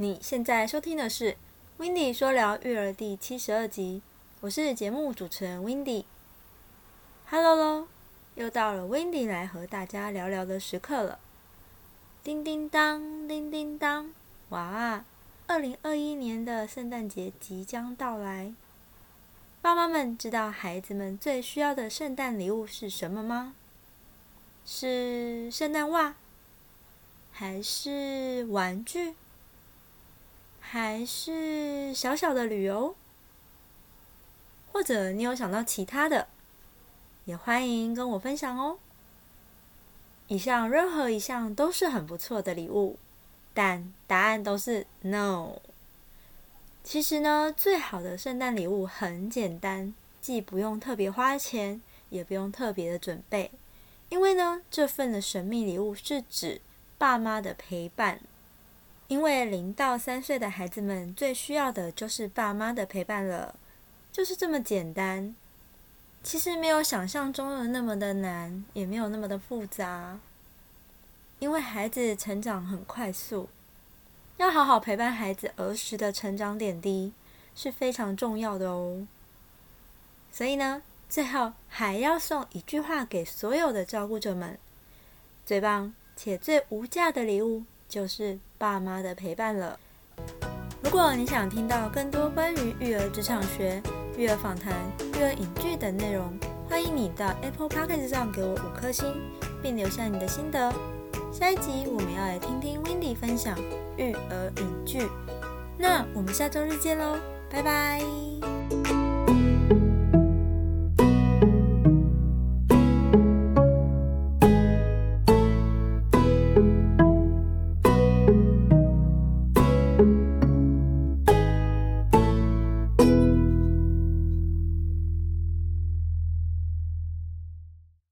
你现在收听的是《w i n d y 说聊育儿》第七十二集，我是节目主持人 w i n d y Hello 喽，又到了 w i n d y 来和大家聊聊的时刻了。叮叮当，叮叮当，哇！二零二一年的圣诞节即将到来，爸妈们知道孩子们最需要的圣诞礼物是什么吗？是圣诞袜？还是玩具？还是小小的旅游？或者你有想到其他的，也欢迎跟我分享哦。以上任何一项都是很不错的礼物，但答案都是 no。其实呢，最好的圣诞礼物很简单，既不用特别花钱，也不用特别的准备，因为呢，这份的神秘礼物是指。爸妈的陪伴，因为零到三岁的孩子们最需要的就是爸妈的陪伴了，就是这么简单。其实没有想象中的那么的难，也没有那么的复杂。因为孩子成长很快速，要好好陪伴孩子儿时的成长点滴是非常重要的哦。所以呢，最后还要送一句话给所有的照顾者们：最棒。且最无价的礼物就是爸妈的陪伴了。如果你想听到更多关于育儿职场学、育儿访谈、育儿影剧等内容，欢迎你到 Apple Podcast 上给我五颗星，并留下你的心得。下一集我们要来听听 Wendy 分享育儿影剧。那我们下周日见喽，拜拜。